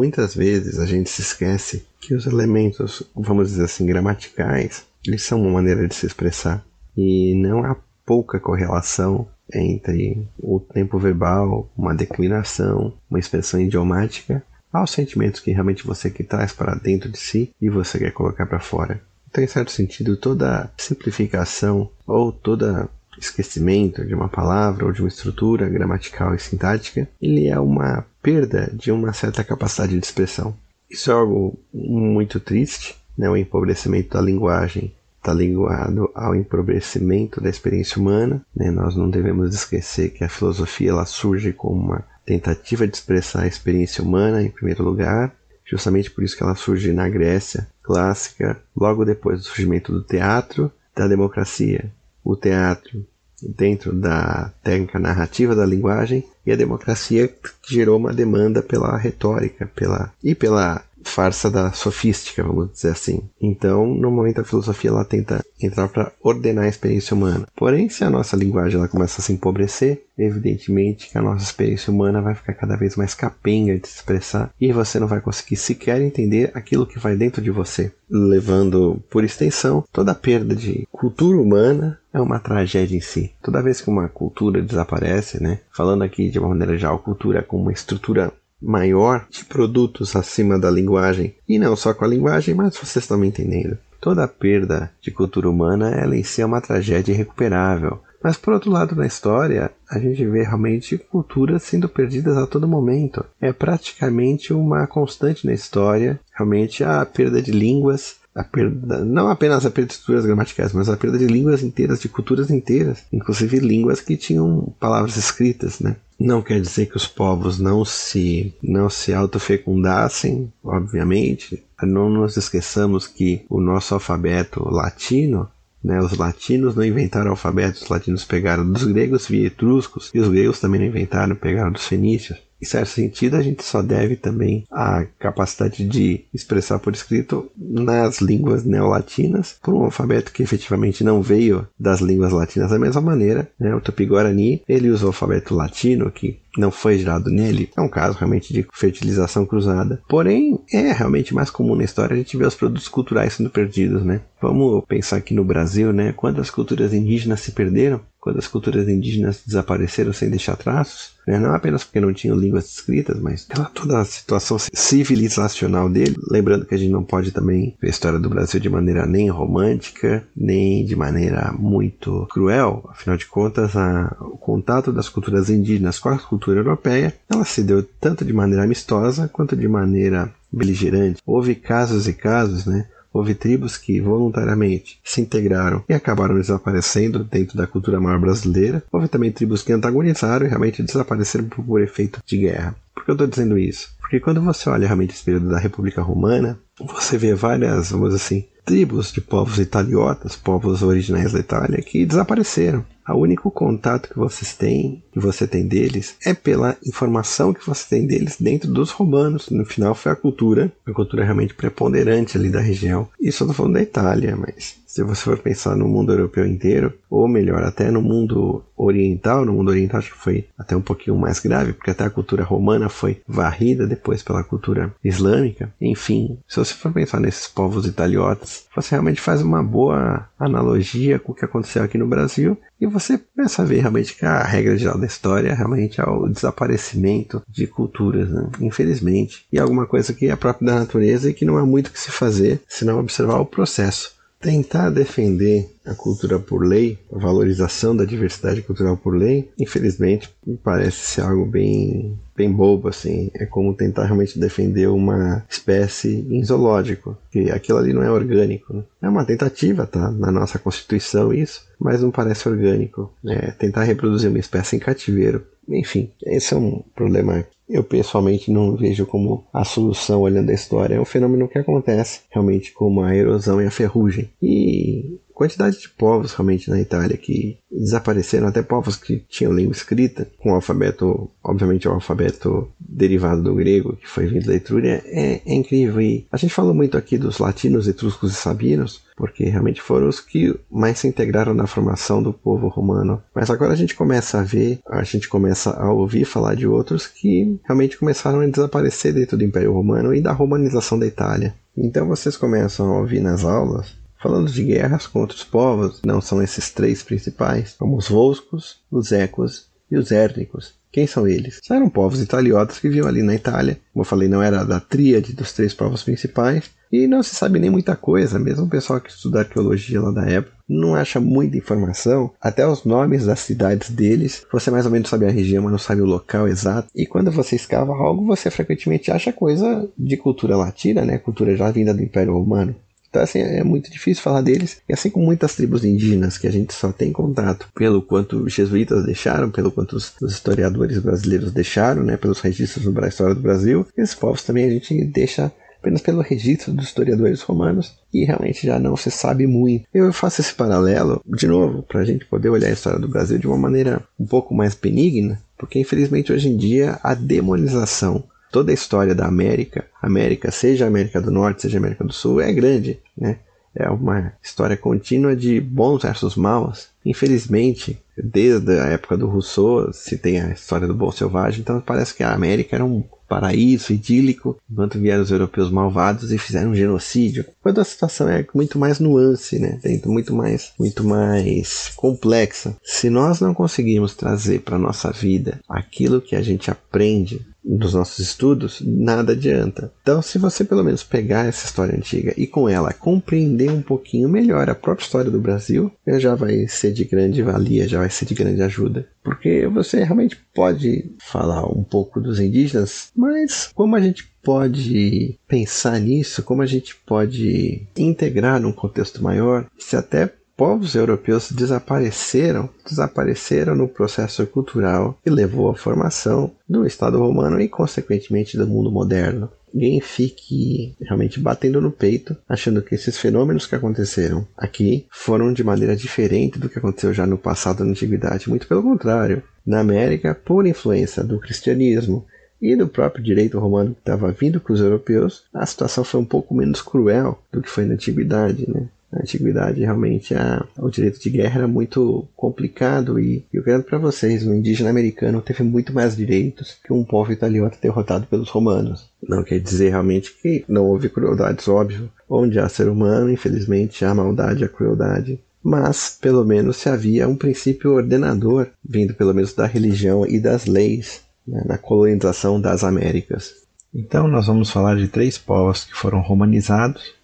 muitas vezes a gente se esquece que os elementos, vamos dizer assim, gramaticais, eles são uma maneira de se expressar. E não há pouca correlação entre o tempo verbal, uma declinação, uma expressão idiomática, aos sentimentos que realmente você que traz para dentro de si e você quer colocar para fora. Então, em certo sentido, toda simplificação ou toda esquecimento de uma palavra ou de uma estrutura gramatical e sintática, ele é uma perda de uma certa capacidade de expressão. Isso é algo muito triste, né? o empobrecimento da linguagem está ligado ao empobrecimento da experiência humana. Né? Nós não devemos esquecer que a filosofia ela surge como uma tentativa de expressar a experiência humana, em primeiro lugar, justamente por isso que ela surge na Grécia clássica, logo depois do surgimento do teatro, da democracia. O teatro dentro da técnica narrativa da linguagem e a democracia gerou uma demanda pela retórica pela, e pela farsa da sofística, vamos dizer assim. Então, no momento a filosofia ela tenta entrar para ordenar a experiência humana. Porém, se a nossa linguagem ela começa a se empobrecer, evidentemente que a nossa experiência humana vai ficar cada vez mais capenga de se expressar e você não vai conseguir sequer entender aquilo que vai dentro de você, levando por extensão toda a perda de cultura humana é uma tragédia em si. Toda vez que uma cultura desaparece, né? Falando aqui de uma maneira geral, cultura como uma estrutura maior de produtos acima da linguagem. E não só com a linguagem, mas vocês estão me entendendo. Toda perda de cultura humana ela em si é uma tragédia irrecuperável. Mas por outro lado na história, a gente vê realmente culturas sendo perdidas a todo momento. É praticamente uma constante na história, realmente a perda de línguas, a perda, não apenas a perda de estruturas gramaticais, mas a perda de línguas inteiras, de culturas inteiras, inclusive línguas que tinham palavras escritas, né? Não quer dizer que os povos não se não se autofecundassem, obviamente. Não nos esqueçamos que o nosso alfabeto latino né, os latinos não inventaram o alfabeto, os latinos pegaram dos gregos via etruscos, e os gregos também não inventaram, pegaram dos fenícios. Em certo sentido, a gente só deve também a capacidade de expressar por escrito nas línguas neolatinas por um alfabeto que efetivamente não veio das línguas latinas da mesma maneira. Né? O Tupi-Guarani ele usa o alfabeto latino, que não foi gerado nele, é um caso realmente de fertilização cruzada. Porém, é realmente mais comum na história a gente ver os produtos culturais sendo perdidos, né? Vamos pensar aqui no Brasil, né? Quantas culturas indígenas se perderam? Quantas culturas indígenas desapareceram sem deixar traços? Né? Não apenas porque não tinham línguas escritas, mas pela toda a situação civilizacional dele. Lembrando que a gente não pode também ver a história do Brasil de maneira nem romântica, nem de maneira muito cruel. Afinal de contas, a, o contato das culturas indígenas com a cultura europeia, ela se deu tanto de maneira amistosa quanto de maneira beligerante. Houve casos e casos, né? Houve tribos que voluntariamente se integraram e acabaram desaparecendo dentro da cultura maior brasileira. Houve também tribos que antagonizaram e realmente desapareceram por, por efeito de guerra. Por que eu estou dizendo isso? Porque quando você olha realmente esse período da República Romana, você vê várias, vamos assim, tribos de povos italiotas, povos originais da Itália, que desapareceram. O único contato que vocês têm, que você tem deles, é pela informação que você tem deles dentro dos romanos. No final foi a cultura, a cultura realmente preponderante ali da região. Isso eu falando da Itália, mas se você for pensar no mundo europeu inteiro, ou melhor, até no mundo oriental, no mundo oriental acho que foi até um pouquinho mais grave, porque até a cultura romana foi varrida depois pela cultura islâmica. Enfim, se você for pensar nesses povos italiotas, você realmente faz uma boa analogia com o que aconteceu aqui no Brasil e você começa a ver realmente que a regra geral da história realmente é o desaparecimento de culturas, né? infelizmente. E alguma coisa que é própria da natureza e que não há muito que se fazer senão observar o processo. Tentar defender a cultura por lei, a valorização da diversidade cultural por lei, infelizmente me parece ser algo bem, bem bobo assim. É como tentar realmente defender uma espécie em zoológico, que aquilo ali não é orgânico. Né? É uma tentativa, tá? Na nossa constituição isso, mas não parece orgânico. É tentar reproduzir uma espécie em cativeiro. Enfim, esse é um problema eu pessoalmente não vejo como a solução olhando a história. É um fenômeno que acontece realmente como a erosão e a ferrugem. E quantidade de povos realmente na Itália que desapareceram, até povos que tinham língua escrita, com o alfabeto, obviamente o alfabeto derivado do grego, que foi vindo da Etrúria, é, é incrível. E a gente falou muito aqui dos latinos, etruscos e sabinos, porque realmente foram os que mais se integraram na formação do povo romano. Mas agora a gente começa a ver, a gente começa a ouvir falar de outros que realmente começaram a desaparecer dentro do Império Romano e da romanização da Itália. Então vocês começam a ouvir nas aulas falando de guerras com outros povos, não são esses três principais, como os Volscos, os Ecos e os Érnicos. Quem são eles? São povos italiotas que viviam ali na Itália. Como eu falei, não era da tríade dos três povos principais. E não se sabe nem muita coisa, mesmo o pessoal que estuda arqueologia lá da época não acha muita informação. Até os nomes das cidades deles, você mais ou menos sabe a região, mas não sabe o local exato. E quando você escava algo, você frequentemente acha coisa de cultura latina, né? Cultura já vinda do Império Romano. Então, assim, é muito difícil falar deles. E assim como muitas tribos indígenas que a gente só tem contato pelo quanto os jesuítas deixaram, pelo quanto os, historiadores brasileiros deixaram, né, pelos registros da história do Brasil, esses povos também a gente deixa apenas pelo registro dos historiadores romanos e realmente já não se sabe muito. Eu faço esse paralelo, de novo, para a gente poder olhar a história do Brasil de uma maneira um pouco mais benigna, porque infelizmente hoje em dia a demonização toda a história da América, América, seja América do Norte, seja América do Sul, é grande, né? É uma história contínua de bons versus maus. Infelizmente, desde a época do Rousseau, se tem a história do bom selvagem, então parece que a América era um paraíso idílico, enquanto vieram os europeus malvados e fizeram um genocídio. Quando a situação é muito mais nuance, né? muito mais, muito mais complexa. Se nós não conseguirmos trazer para nossa vida aquilo que a gente aprende dos nossos estudos, nada adianta. Então, se você pelo menos pegar essa história antiga e com ela compreender um pouquinho melhor a própria história do Brasil, já vai ser de grande valia, já vai ser de grande ajuda. Porque você realmente pode falar um pouco dos indígenas, mas como a gente pode pensar nisso, como a gente pode integrar num contexto maior, se até povos europeus desapareceram, desapareceram no processo cultural que levou à formação do Estado romano e, consequentemente, do mundo moderno. Ninguém fique realmente batendo no peito, achando que esses fenômenos que aconteceram aqui foram de maneira diferente do que aconteceu já no passado na antiguidade. Muito pelo contrário. Na América, por influência do cristianismo, e do próprio direito romano que estava vindo com os europeus, a situação foi um pouco menos cruel do que foi na antiguidade, né? Na antiguidade, realmente, a, o direito de guerra era muito complicado e eu garanto para vocês, o indígena americano teve muito mais direitos que um povo italiano derrotado pelos romanos. Não quer dizer realmente que não houve crueldades, óbvio. Onde há ser humano, infelizmente, há maldade, há crueldade. Mas, pelo menos, se havia um princípio ordenador, vindo pelo menos da religião e das leis, né, na colonização das Américas. Então, nós vamos falar de três povos que foram romanizados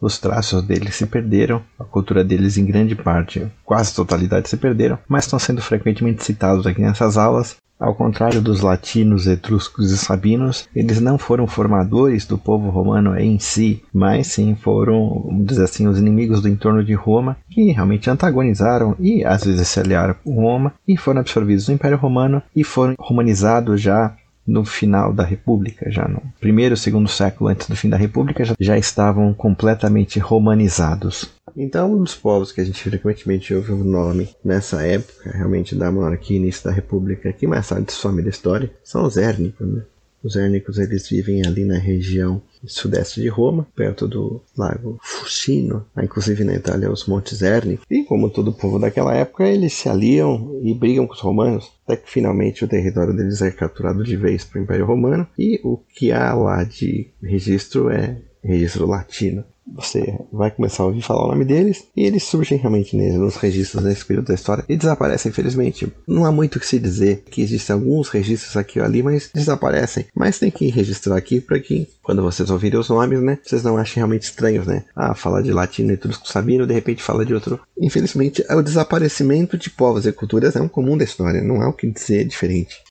os traços deles se perderam, a cultura deles em grande parte, quase totalidade se perderam, mas estão sendo frequentemente citados aqui nessas aulas. Ao contrário dos latinos, etruscos e sabinos, eles não foram formadores do povo romano em si, mas sim foram, vamos dizer assim, os inimigos do entorno de Roma, que realmente antagonizaram e às vezes se aliaram com Roma e foram absorvidos no Império Romano e foram romanizados já no final da República, já no primeiro, segundo século antes do fim da República, já, já estavam completamente romanizados. Então, um dos povos que a gente frequentemente ouve o nome nessa época, realmente da monarquia início da República, que mais tarde some da história, são os érnicos, né? Os érnicos eles vivem ali na região sudeste de Roma, perto do lago Fucino, inclusive na Itália os Montes Erni. E como todo povo daquela época, eles se aliam e brigam com os romanos, até que finalmente o território deles é capturado de vez para o Império Romano. E o que há lá de registro é registro latino você vai começar a ouvir falar o nome deles e eles surgem realmente nos registros nesse período da história e desaparecem, infelizmente. Não há muito o que se dizer, que existem alguns registros aqui ou ali, mas desaparecem. Mas tem que registrar aqui para que, quando vocês ouvirem os nomes, né, vocês não achem realmente estranhos, né? Ah, falar de latino e etrusco sabino, de repente fala de outro. Infelizmente, o desaparecimento de povos e culturas é um comum da história, não há o que dizer diferente.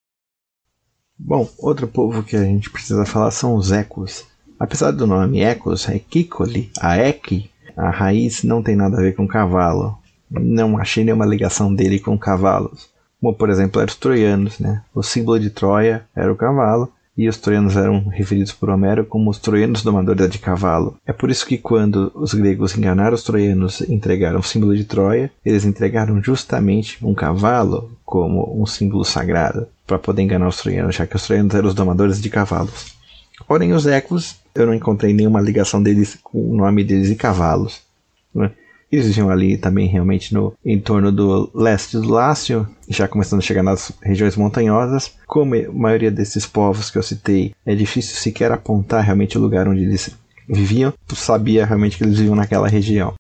Bom, outro povo que a gente precisa falar são os ecos. Apesar do nome Ecos, Equicoli, a Equi, a raiz não tem nada a ver com cavalo. Não achei nenhuma ligação dele com cavalos. Como, por exemplo, eram os troianos. Né? O símbolo de Troia era o cavalo e os troianos eram referidos por Homero como os troianos domadores de cavalo. É por isso que quando os gregos enganaram os troianos e entregaram o símbolo de Troia, eles entregaram justamente um cavalo como um símbolo sagrado para poder enganar os troianos, já que os troianos eram os domadores de cavalos. Porém, os ecos, eu não encontrei nenhuma ligação deles com o nome deles e cavalos. Né? Eles viviam ali também realmente no entorno do leste do Lácio, já começando a chegar nas regiões montanhosas. Como a maioria desses povos que eu citei, é difícil sequer apontar realmente o lugar onde eles viviam, sabia realmente que eles viviam naquela região.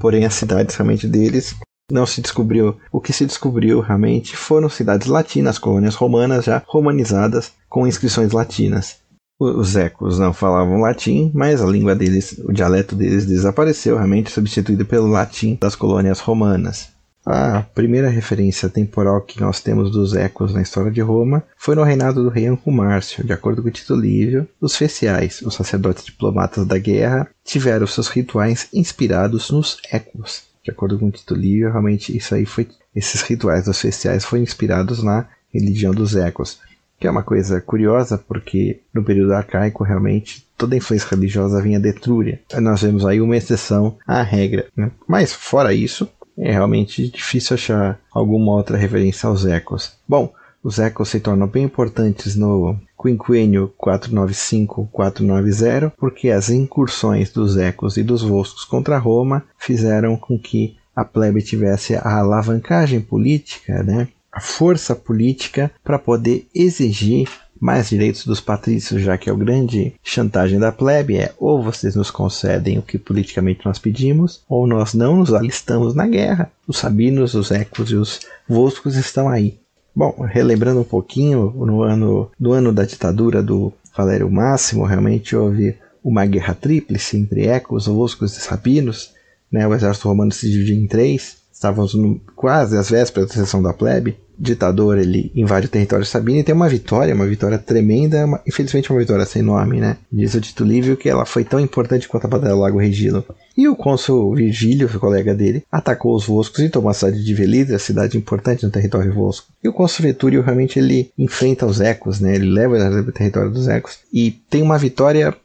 Porém, as cidades realmente deles não se descobriu. O que se descobriu realmente foram cidades latinas, colônias romanas já romanizadas com inscrições latinas. Os ecos não falavam latim, mas a língua deles, o dialeto deles desapareceu, realmente substituído pelo latim das colônias romanas. A primeira referência temporal que nós temos dos ecos na história de Roma foi no reinado do rei Anco Márcio. De acordo com Tito Livio, os feciais, os sacerdotes diplomatas da guerra, tiveram seus rituais inspirados nos ecos. De acordo com Tito Livio, realmente isso aí foi esses rituais dos feciais foram inspirados na religião dos ecos que é uma coisa curiosa porque no período arcaico realmente toda influência religiosa vinha de Etrúria. Nós vemos aí uma exceção à regra. Né? Mas fora isso, é realmente difícil achar alguma outra referência aos ecos. Bom, os ecos se tornam bem importantes no quinquênio 495-490 porque as incursões dos ecos e dos volscos contra Roma fizeram com que a plebe tivesse a alavancagem política, né? A força política para poder exigir mais direitos dos patrícios, já que é o grande chantagem da plebe é ou vocês nos concedem o que politicamente nós pedimos, ou nós não nos alistamos na guerra. Os sabinos, os ecos e os volscos estão aí. Bom, relembrando um pouquinho, no ano, do ano da ditadura do Valério Máximo, realmente houve uma guerra tríplice entre ecos, volscos e sabinos. Né? O exército romano se dividiu em três. Estávamos no, quase às vésperas da sessão da plebe ditador ele invade o território sabino e tem uma vitória, uma vitória tremenda, uma, infelizmente uma vitória sem nome, né? Diz o Tito Livio que ela foi tão importante quanto a Batalha do Lago Regilo. E o cônsul Virgílio, o colega dele, atacou os Voscos e tomou a cidade de Velidra, cidade importante no território Vosco. E o cônsul Vetúrio realmente ele enfrenta os Ecos, né? Ele leva o território dos Ecos e tem uma vitória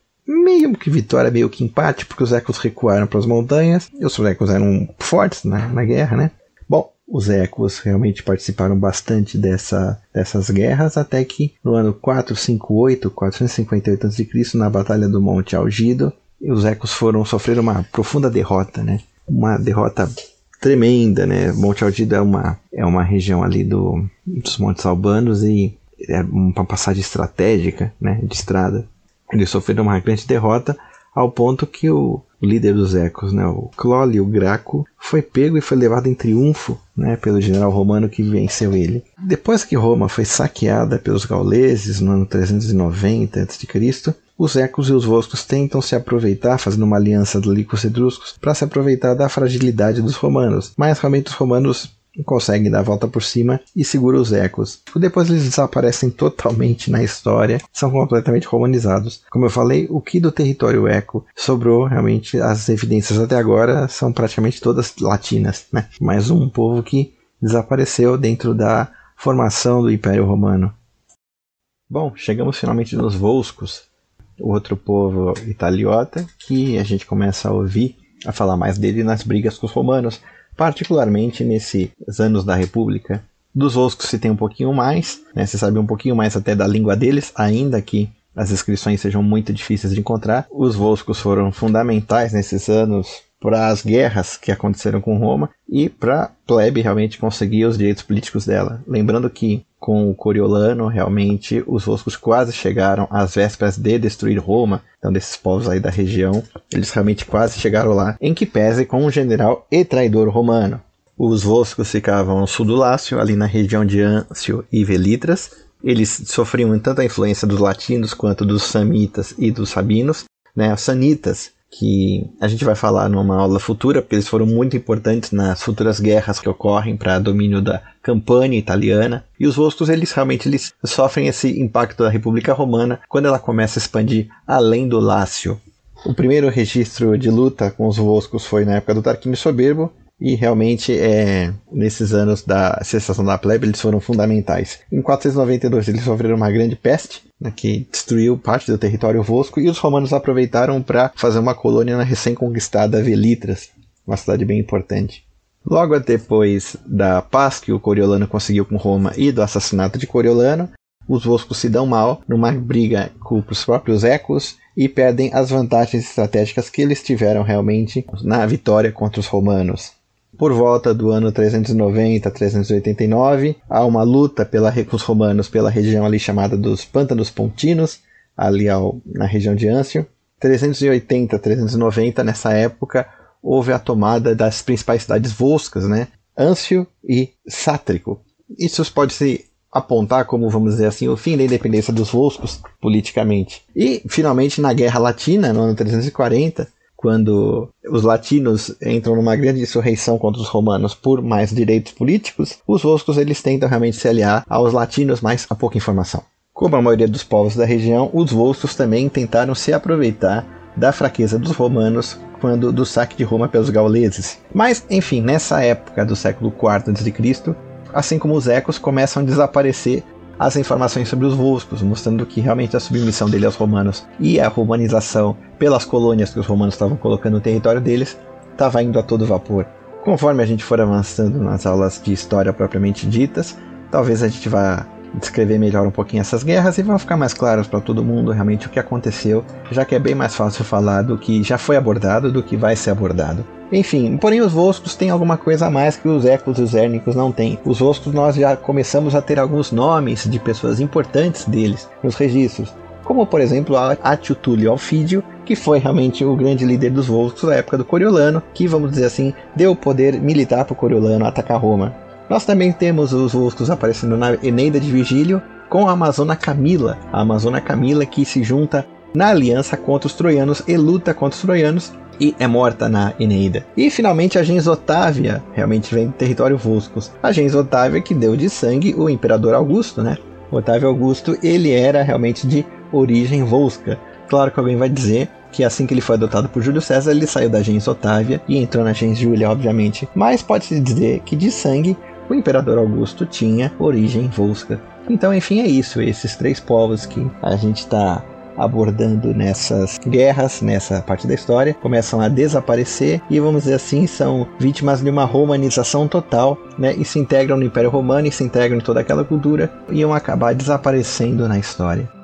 meio que vitória, meio que empate, porque os Ecos recuaram para as montanhas e os Ecos eram fortes né, na guerra, né? Bom, os ecos realmente participaram bastante dessa, dessas guerras, até que no ano 458, 458 a.C., na Batalha do Monte Algido, os ecos foram sofrer uma profunda derrota, né? Uma derrota tremenda, né? Monte Algido é uma, é uma região ali do, dos Montes Albanos e é uma passagem estratégica, né? De estrada. Eles sofreram uma grande derrota ao ponto que o líder dos Ecos, né, o Clólio Graco, foi pego e foi levado em triunfo né, pelo general romano que venceu ele. Depois que Roma foi saqueada pelos gauleses no ano 390 a.C., os ecos e os voscos tentam se aproveitar, fazendo uma aliança ali com os etruscos, para se aproveitar da fragilidade dos romanos. Mas realmente os romanos conseguem dar a volta por cima e segura os ecos. Depois eles desaparecem totalmente na história, são completamente romanizados. Como eu falei, o que do território eco sobrou realmente, as evidências até agora são praticamente todas latinas, né? Mais um povo que desapareceu dentro da formação do Império Romano. Bom, chegamos finalmente nos Volscos, outro povo italiota, que a gente começa a ouvir a falar mais dele nas brigas com os romanos, particularmente nesses anos da República. Dos Oscos se tem um pouquinho mais, né, se sabe um pouquinho mais até da língua deles, ainda que as inscrições sejam muito difíceis de encontrar. Os Volscos foram fundamentais nesses anos para as guerras que aconteceram com Roma e para plebe realmente conseguir os direitos políticos dela. Lembrando que com o Coriolano, realmente os Voscos quase chegaram às vésperas de destruir Roma, então desses povos aí da região, eles realmente quase chegaram lá, em que pese com um general e traidor romano. Os Voscos ficavam no sul do Lácio, ali na região de Ancio e Velitras. Eles sofriam tanto a influência dos latinos quanto dos samitas e dos sabinos. Né? Os sanitas que a gente vai falar numa aula futura, porque eles foram muito importantes nas futuras guerras que ocorrem para domínio da campanha italiana. E os Voscos, eles realmente eles sofrem esse impacto da República Romana quando ela começa a expandir além do Lácio. O primeiro registro de luta com os Voscos foi na época do Tarquínio Soberbo, e realmente é, nesses anos da cessação da plebe eles foram fundamentais. Em 492 eles sofreram uma grande peste né, que destruiu parte do território Vosco e os romanos aproveitaram para fazer uma colônia na recém-conquistada Velitras, uma cidade bem importante. Logo depois da paz que o Coriolano conseguiu com Roma e do assassinato de Coriolano, os Voscos se dão mal numa briga com os próprios Ecos e perdem as vantagens estratégicas que eles tiveram realmente na vitória contra os romanos. Por volta do ano 390 389, há uma luta pela, os romanos pela região ali chamada dos Pântanos Pontinos, ali ao, na região de Ancio. 380 390, nessa época, houve a tomada das principais cidades volscas, né? Ancio e Sátrico. Isso pode se apontar como, vamos dizer assim, o fim da independência dos volscos politicamente. E, finalmente, na Guerra Latina, no ano 340, quando os latinos entram numa grande insurreição contra os romanos por mais direitos políticos, os volscos eles tentam realmente se aliar aos latinos, mas há pouca informação. Como a maioria dos povos da região, os volscos também tentaram se aproveitar da fraqueza dos romanos quando do saque de Roma pelos gauleses. Mas, enfim, nessa época do século IV a.C., assim como os ecos começam a desaparecer as informações sobre os Volscos, mostrando que realmente a submissão dele aos romanos e a romanização pelas colônias que os romanos estavam colocando no território deles estava indo a todo vapor. Conforme a gente for avançando nas aulas de história propriamente ditas, talvez a gente vá descrever melhor um pouquinho essas guerras e vão ficar mais claros para todo mundo realmente o que aconteceu, já que é bem mais fácil falar do que já foi abordado do que vai ser abordado. Enfim, porém os Voscos têm alguma coisa a mais que os Ecos e os Érnicos não têm. Os Voscos nós já começamos a ter alguns nomes de pessoas importantes deles nos registros, como por exemplo Atio Túlio Alfídio, que foi realmente o grande líder dos Voscos da época do Coriolano, que vamos dizer assim, deu poder militar para o Coriolano atacar Roma. Nós também temos os Voscos aparecendo na Eneida de Vigílio com a Amazona Camila, a Amazona Camila que se junta na aliança contra os troianos e luta contra os troianos e é morta na Eneida. E finalmente a gens Otávia realmente vem do território Voscos. A gens Otávia que deu de sangue o imperador Augusto, né? O Otávio Augusto, ele era realmente de origem volsca. Claro que alguém vai dizer que assim que ele foi adotado por Júlio César, ele saiu da gens Otávia e entrou na gens Júlia, obviamente. Mas pode-se dizer que de sangue o imperador Augusto tinha origem volsca. Então, enfim, é isso. Esses três povos que a gente está abordando nessas guerras, nessa parte da história, começam a desaparecer e, vamos dizer assim, são vítimas de uma romanização total, né? E se integram no Império Romano e se integram em toda aquela cultura e iam acabar desaparecendo na história.